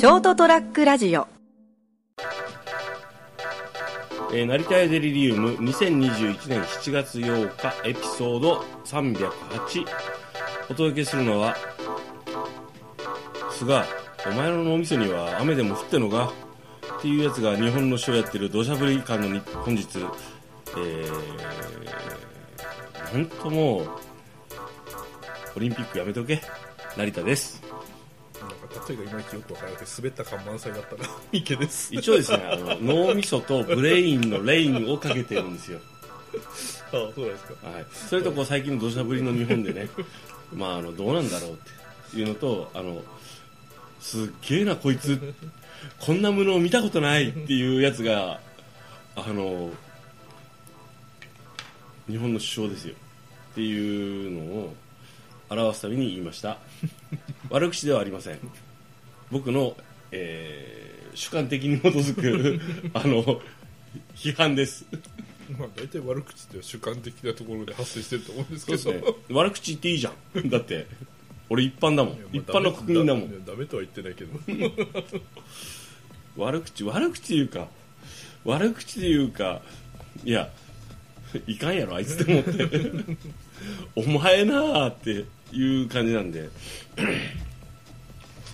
ショートトラックラジオ。えー、成田屋デリリウム2021年7月8日エピソード308お届けするのは菅お前の脳みそには雨でも降ってんのか？っていうやつが日本のショーやってる土砂降り感の本日。えー、本当もうオリンピックやめとけ。成田です。なんか例えがいまいちよくわからなくて滑った感満載だったら 池です。一応ですねあの脳みそとブレインのレインをかけてるんですよ。ああそうですか。はい、それとこう最近の土砂降りの日本でね、まあ、あのどうなんだろうっていうのとあのすっげえなこいつ。こんなものを見たことないっていうやつがあの日本の首相ですよ。っていうのを表すために言いました。悪口ではありません僕の、えー主観的に基づく あの批判です。まあ大体悪口って主観的なところで発生してると思うんですけど。ね。悪口言っていいじゃん。だって俺一般だもん。まあ一般の国民だもん。ダメダメとは言ってないけど。悪口悪口言うか悪口で言うかいやいかんやろあいつって思って。お前なあっていう感じなんで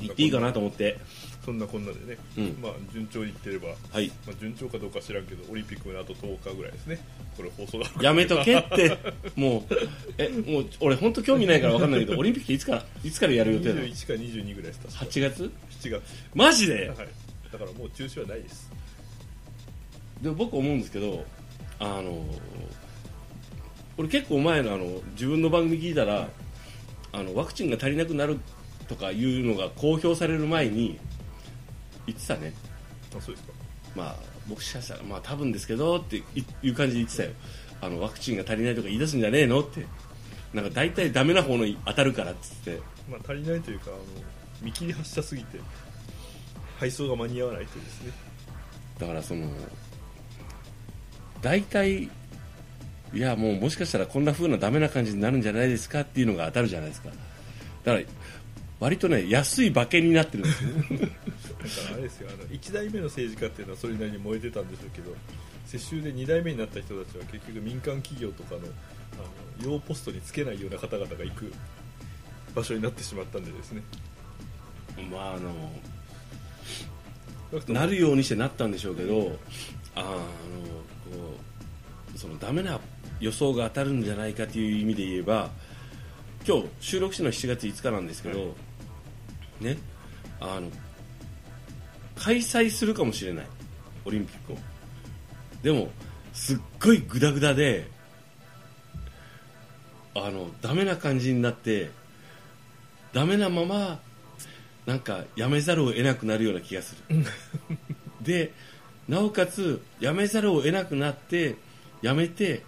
言っていいかなと思って。そんなこんなでね、うん。まあ順調にいってれば、はい。まあ、順調かどうか知らんけどオリンピックまであと10日ぐらいですね。これ放送があるやめとけって。もうえもう俺本当興味ないから分かんないけどオリンピックいつからいつからやる予定なの？21か22ぐらいです確か。8月？7月。マジで？はい。だからもう中止はないです。で僕思うんですけどあの俺結構前のあの自分の番組聞いたらあのワクチンが足りなくなるとかいうのが公表される前に言ってたね。あそうですか。まあ僕しかしたらまあ多分ですけどっていう感じで言ってたよ。あのワクチンが足りないとか言い出すんじゃねえのって。なんか大体ダメな方のに当たるからっつって。まあ足りないというかあの見切り発車すぎて配送が間に合わないというですね。だからその大体いやもうもしかしたらこんな風なダメな感じになるんじゃないですかっていうのが当たるじゃないですか。だから割とね安い馬券になってるんですよ。だからあれですよあの1代目の政治家っていうのはそれなりに燃えてたんでしょうけど世襲で2代目になった人たちは結局民間企業とかのあの要ポストにつけないような方々が行く場所になってしまったんでですね。まああのなるようにしてなったんでしょうけどああのこうそのダメな予想が当たるんじゃないかという意味で言えば今日収録してるのは7月5日なんですけど、ねあの開催するかもしれない。オリンピックを。でもすっごいグダグダであのダメな感じになってダメなままなんかやめざるを得なくなるような気がする。でなおかつやめざるを得なくなってやめて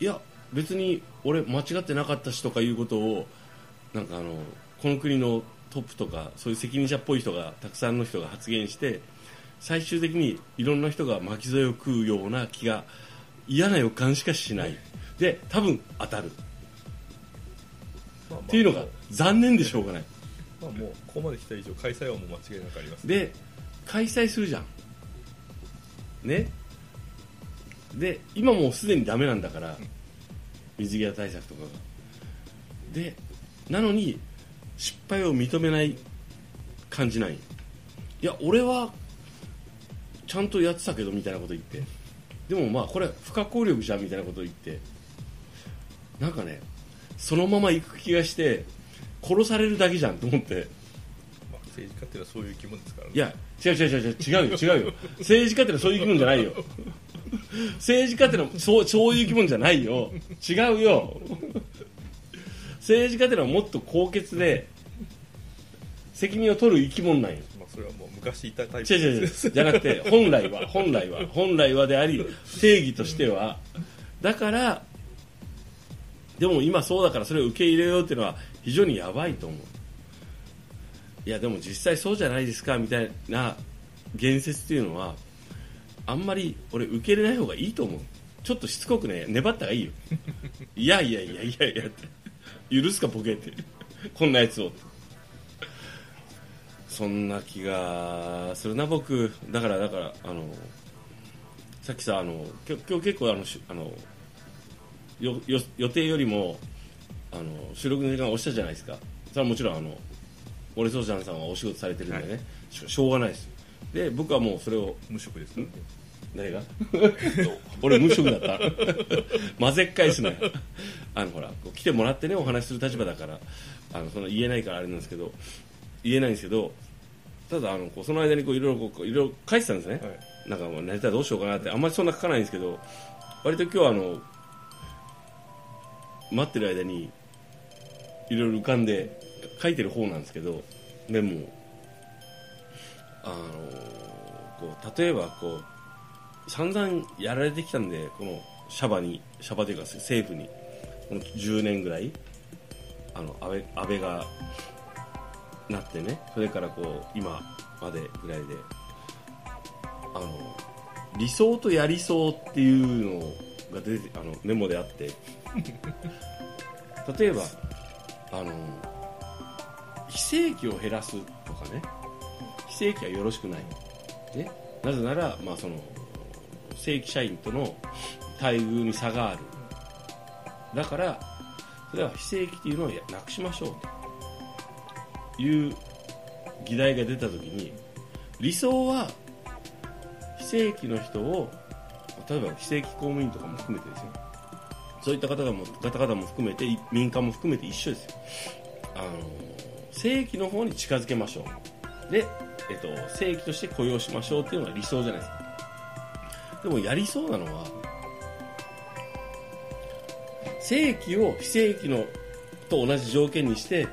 いや別に俺間違ってなかったしとかいうことをなんかあのこの国のトップとかそういう責任者っぽい人がたくさんの人が発言して最終的にいろんな人が巻き添えを食うような気が嫌な予感しかしない。で多分当たる。まあまあ。っていうのが残念でしょうがない。まあもうここまで来た以上開催はもう間違いなくありますで開催するじゃん。ね？で今もうすでにダメなんだから。水際対策とかが。でなのに失敗を認めない感じない？いや俺はちゃんとやってたけどみたいなこと言って。でもまあこれ不可抗力じゃんみたいなこと言って。なんかねそのまま行く気がして殺されるだけじゃんと思って。まあ、政治家っていうのはそういう生き物ですからね。いや違う違う違う違う違うよ。違うよ政治家ってのはそういう生き物じゃないよ。政治家ってのはそうそういう生き物じゃないよ。違うよ政治家ってのはもっと高潔で責任を取る生き物なんよ。まあ、それはもう昔いたタイプ。違う違う違う。じゃなくて本来は本来は本来はであり定義としては。だからでも今そうだからそれを受け入れようっていうのは非常にやばいと思う。いやでも実際そうじゃないですかみたいな言説っていうのはあんまり俺受け入れない方がいいと思う。ちょっとしつこくね粘った方がいいよ。いやいやいやいやいやって許すかボケって。こんなやつを。そんな気がするな僕。だからだからあのさっきさあの今日結構あのしあのよよ予定よりもあの収録の時間押したじゃないですか。それはもちろんあの俺そうちゃんさんはお仕事されてるんでね、ししょうがないです。で僕はもうそれを無職ですか誰が？俺無職だった。混ぜっ返すなよ。あのほら来てもらってねお話しする立場だからあのその言えないからあれなんですけど言えないんですけどただあのこうその間にこういろいろこういろいろ書いてたんですね、はい。なんかもうネタどうしようかなってあんまりそんな書かないんですけど割と今日はあの待ってる間にいろいろ浮かんで書いてる方なんですけどメモを。あのこう例えばこう散々やられてきたんでこのシャバにシャバというか政府に。この10年ぐらいあの安倍安倍がなってねそれからこう今までぐらいであの理想とやりそうっていうのが出てあのメモであって。例えばあの非正規を減らすとかね。非正規はよろしくない、ね、なぜなら、まあ、その正規社員との待遇に差がある。だからそれは非正規っていうのをなくしましょうという議題が出た時に理想は非正規の人を例えば非正規公務員とかも含めてですよ。そういった方々も方々も含めて民間も含めて一緒ですよ。あの正規の方に近づけましょう。で、えっと、正規として雇用しましょうっていうのが理想じゃないですか。でもやりそうなのは正規を非正規のと同じ条件にして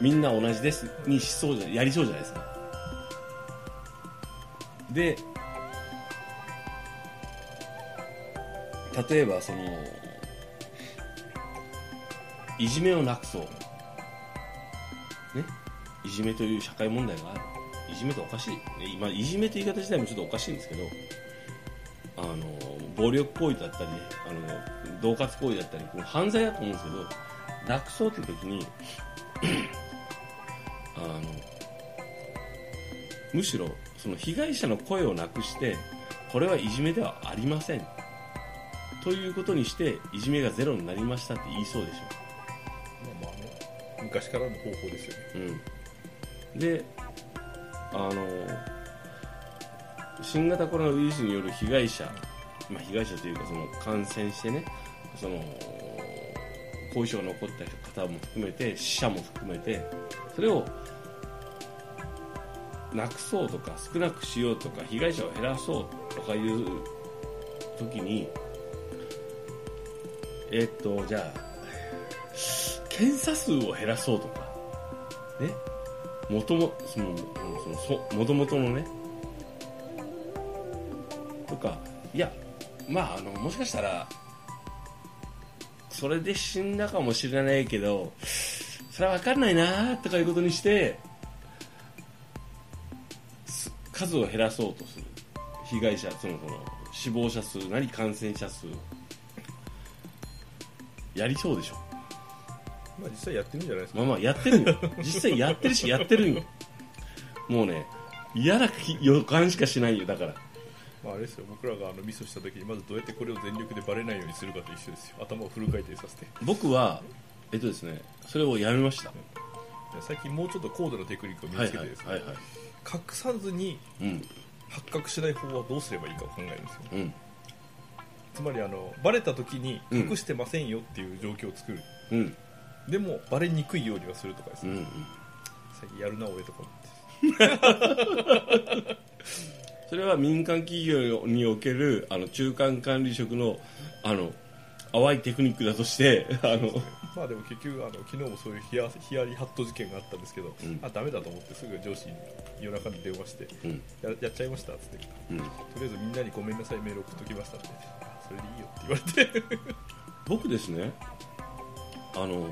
みんな同じですにしそうじゃやりそうじゃないですか。で例えばそのいじめをなくそう。ね。いじめという社会問題がある。いじめっておかしい、今いじめという言い方自体もちょっとおかしいんですけどあの暴力行為だったりあの恫喝行為だったりこの犯罪だと思うんですけどなくそうという時に あのむしろその被害者の声をなくしてこれはいじめではありません。ということにしていじめがゼロになりましたって言いそうでしまあまあね。昔からの方法ですよね。ょ、うん、であの新型コロナウイルスによる被害者、まあ、被害者というかその感染してねその後遺症が残った方も含めて死者も含めてそれをなくそうとか少なくしようとか被害者を減らそうとかいう時にえっとじゃあ検査数を減らそうとかね。もともそのそのそもともとのねとかいやまああのもしかしたらそれで死んだかもしれないけどそれは分かんないなとかいうことにしてす数を減らそうとする。被害者そのその死亡者数なり感染者数やりそうでしょ。まあ実際やってるんじゃないですか。まあまあやってるよ。実際やってるしやってるんよ。もうね嫌な予感しかしないよだからまあ、あれですよ。僕らがあのミスした時にまずどうやってこれを全力でバレないようにするかと一緒ですよ。頭をフル回転させて。僕はえっとですねそれをやめました。最近もうちょっと高度なテクニックを身はいはいにつけてですね、はいはい隠さずにうん。発覚しない方はどうすればいいかを考えるんですよ。うん。つまりあのバレた時にうん。隠してませんよっていう状況を作る、うん。でもバレにくいようにはするとかですね、うんうん。最近やるな俺とか思って それは民間企業におけるあの中間管理職のあの淡いテクニックだとして あのまあでも結局あの昨日もそういうヒヤヒヤリハット事件があったんですけど、うん。あダメだと思ってすぐ上司に夜中に電話してうん。ややっちゃいましたっつって。とうん。りあえずみんなにごめんなさいメール送っときましたんであそれでいいよって言われて。僕ですねあの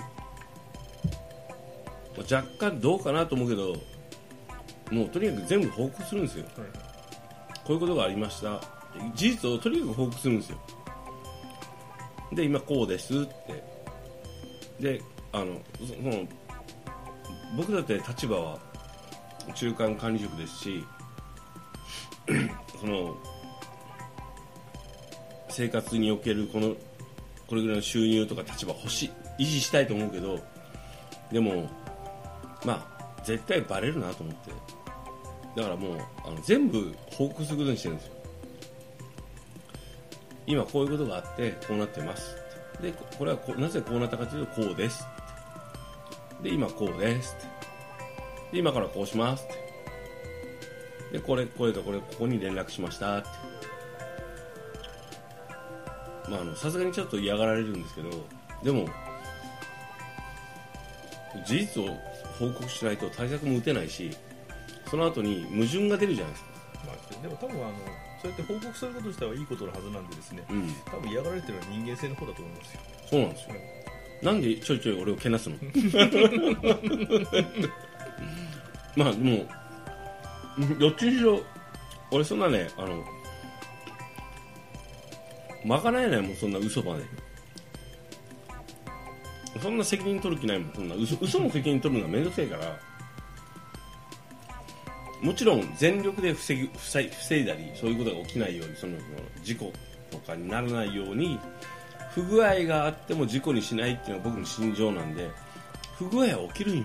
若干どうかなと思うけどもうとにかく全部報告するんですよこういうことがありました。事実をとにかく報告するんですよ。で今こうですって。であのその僕だって立場は中間管理職ですし その生活におけるこのこれぐらいの収入とか立場欲しい。維持したいと思うけどでもまあ絶対バレるなと思って。だからもうあの全部報告することにしてるんですよ。今こういうことがあってこうなってますでこれはなぜこうなったかというとこうですで今こうですで今からこうしますでこれこれとこれここに連絡しましたって。まああのさすがにちょっと嫌がられるんですけどでも事実を報告しないと対策も打てないしその後に矛盾が出るじゃないですか。まあ、でも多分あのそうやって報告すること自体はいいことのはずなんでですね、うん。多分嫌がられてるのは人間性の方だと思いますよ、そうなんですよ。なんでちょいちょい俺をけなすの？まあでもどっちにしろ俺そんなねあのまかないないもんそんな嘘まで。そんな責任取る気ないもんそんな。嘘嘘の責任取るのはめんどくせえからもちろん全力で防ぎ防い防いだりそういうことが起きないようにその事故とかにならないように不具合があっても事故にしないっていうのは僕の心情なんで不具合は起きるんよ。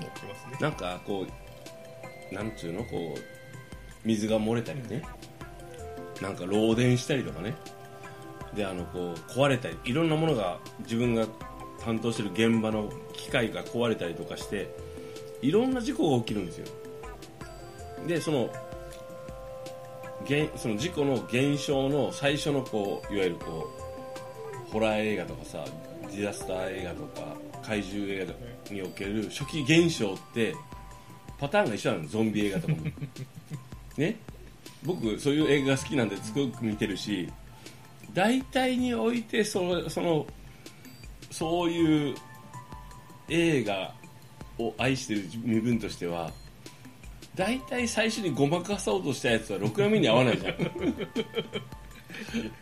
思ってますねなんかこうなんつうのこう水が漏れたりね。なんか漏電したりとかね。であのこう壊れたりいろんなものが自分が担当してる現場の機械が壊れたりとかしていろんな事故が起きるんですよ。でその原その事故の現象の最初のこういわゆるこうホラー映画とかさディザスター映画とか怪獣映画における初期現象ってパターンが一緒なのゾンビ映画とかも。ね。僕そういう映画が好きなんですごく見てるし大体においてそのそのそういう映画を愛してる身分としては大体最初にごまかそうとしたやつはろくな目に合わないじゃん。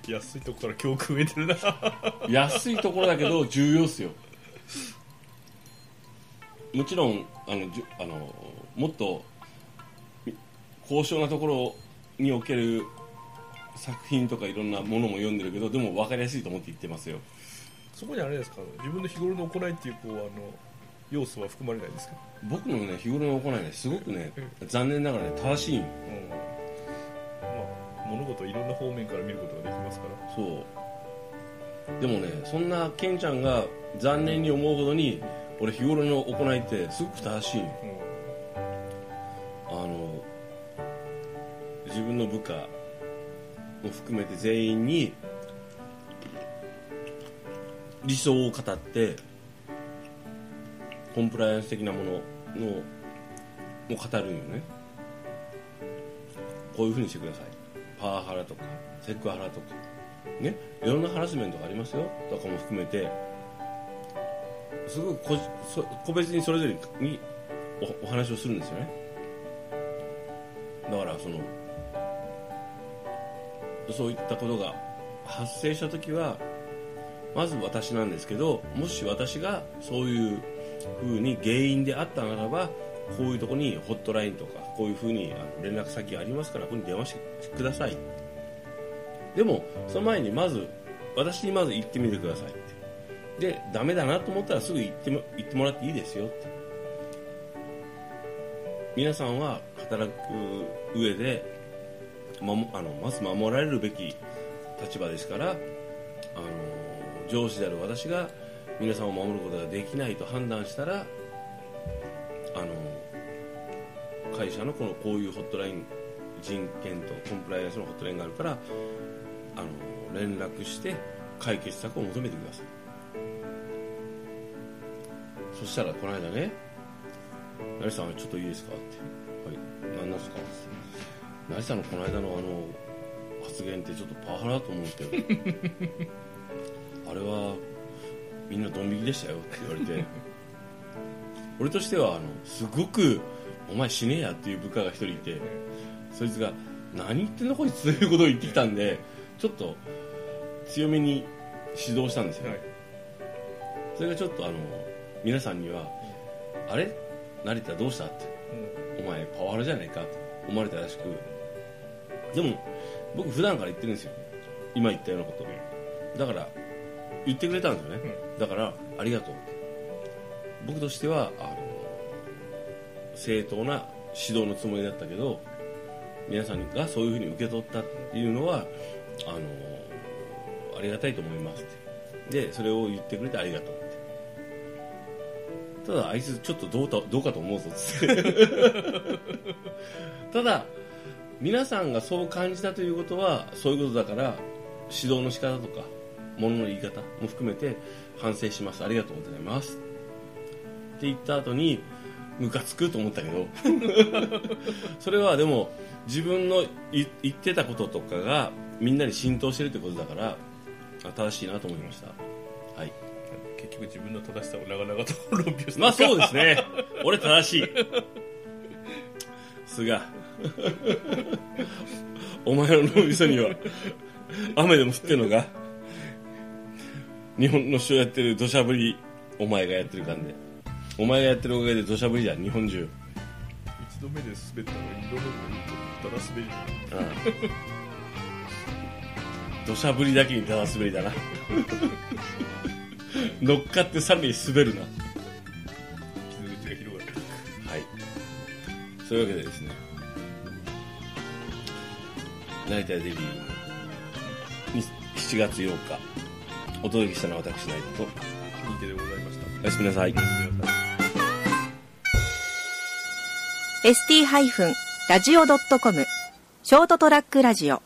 安いとこから教訓得てるな。安いところだけど重要っすよ。もちろんあのじゅあのもっと高尚なところにおける作品とかいろんなものも読んでるけどでも分かりやすいと思って言ってますよ。そこにあれですか？自分の日頃の行いっていうこうあの要素は含まれないですか、僕のね日頃の行いねすごくね残念ながらね正しい。うんまあ、物事をいろんな方面から見ることができますから。そう。でもねそんなケンちゃんが残念に思うほどに俺日頃の行いってすごく正しい。ん。よあの自分の部下も含めて全員に理想を語ってコンプライアンス的なもののも語るんよね。こういうふうにしてください。パワハラとかセクハラとか。ね。いろんなハラスメントがありますよ。とかも含めて。すごく個別にそれぞれにお話をするんですよね。だからそのそういったことが発生した時はまず私なんですけどもし私がそういう風に原因であったならばこういうとこにホットラインとかこういう風に連絡先ありますからここに電話してください。でもその前にまず私にまず行ってみてくださいって。でダメだなと思ったらすぐ行っても行ってもらっていいですよって。皆さんは働く上でまあのまず守られるべき立場ですからあの上司である私が皆さんを守ることができないと判断したらあの会社のこのこういうホットライン人権とコンプライアンスのホットラインがあるからあの連絡して解決策を求めてください。そしたらこの間ね「成さんちょっといいですか?」って「はい何なんですか?」って成さんのこの間のあの発言ってちょっとパワハラだと思うんですけど。あれはみんなドン引きでしたよって言われて。俺としてはあのすごく「お前死ねや」っていう部下が一人いてそいつが「何言ってんのこいつ」ということを言ってきたんでちょっと強めに指導したんですよ、はい。それがちょっとあの皆さんにはあれ？成田どうした?」って「お前パワハラじゃないか?」って。思われたらしく。でも僕普段から言ってるんですよ。今言ったようなこと。だから言ってくれたんですよね、だからありがとう。僕としてはあの正当な指導のつもりだったけど皆さんがそういうふうに受け取ったっていうのはあのありがたいと思いますって。でそれを言ってくれてありがとうって。ただあいつちょっとどうたどうかと思うぞって。ただ皆さんがそう感じたということはそういうことだから指導の仕方とか物の言い方も含めて反省します。ありがとうございます。って言った後にムカつくと思ったけど。それはでも自分のい言ってたこととかがみんなに浸透してるってことだからあ正しいなと思いました。はい。結局自分の正しさを長々と論評してまあそうですね。俺正しい。菅 お前の脳みそには雨でも降ってんのか？日本の人やってる土砂降りお前がやってる感じ。でお前がやってるおかげで土砂降りだ日本中。一度目で滑ったのが二度目でだ滑りうん土砂降りだけにただ滑りだな。乗っかってさらに滑るな。傷口が広がっていくはい。そういうわけでですね。成田デビューに7月8日お届けしたのは私成田と。新手でございました。おやすみなさい。おやすみなさい。ST-radio.com ショートトラックラジオ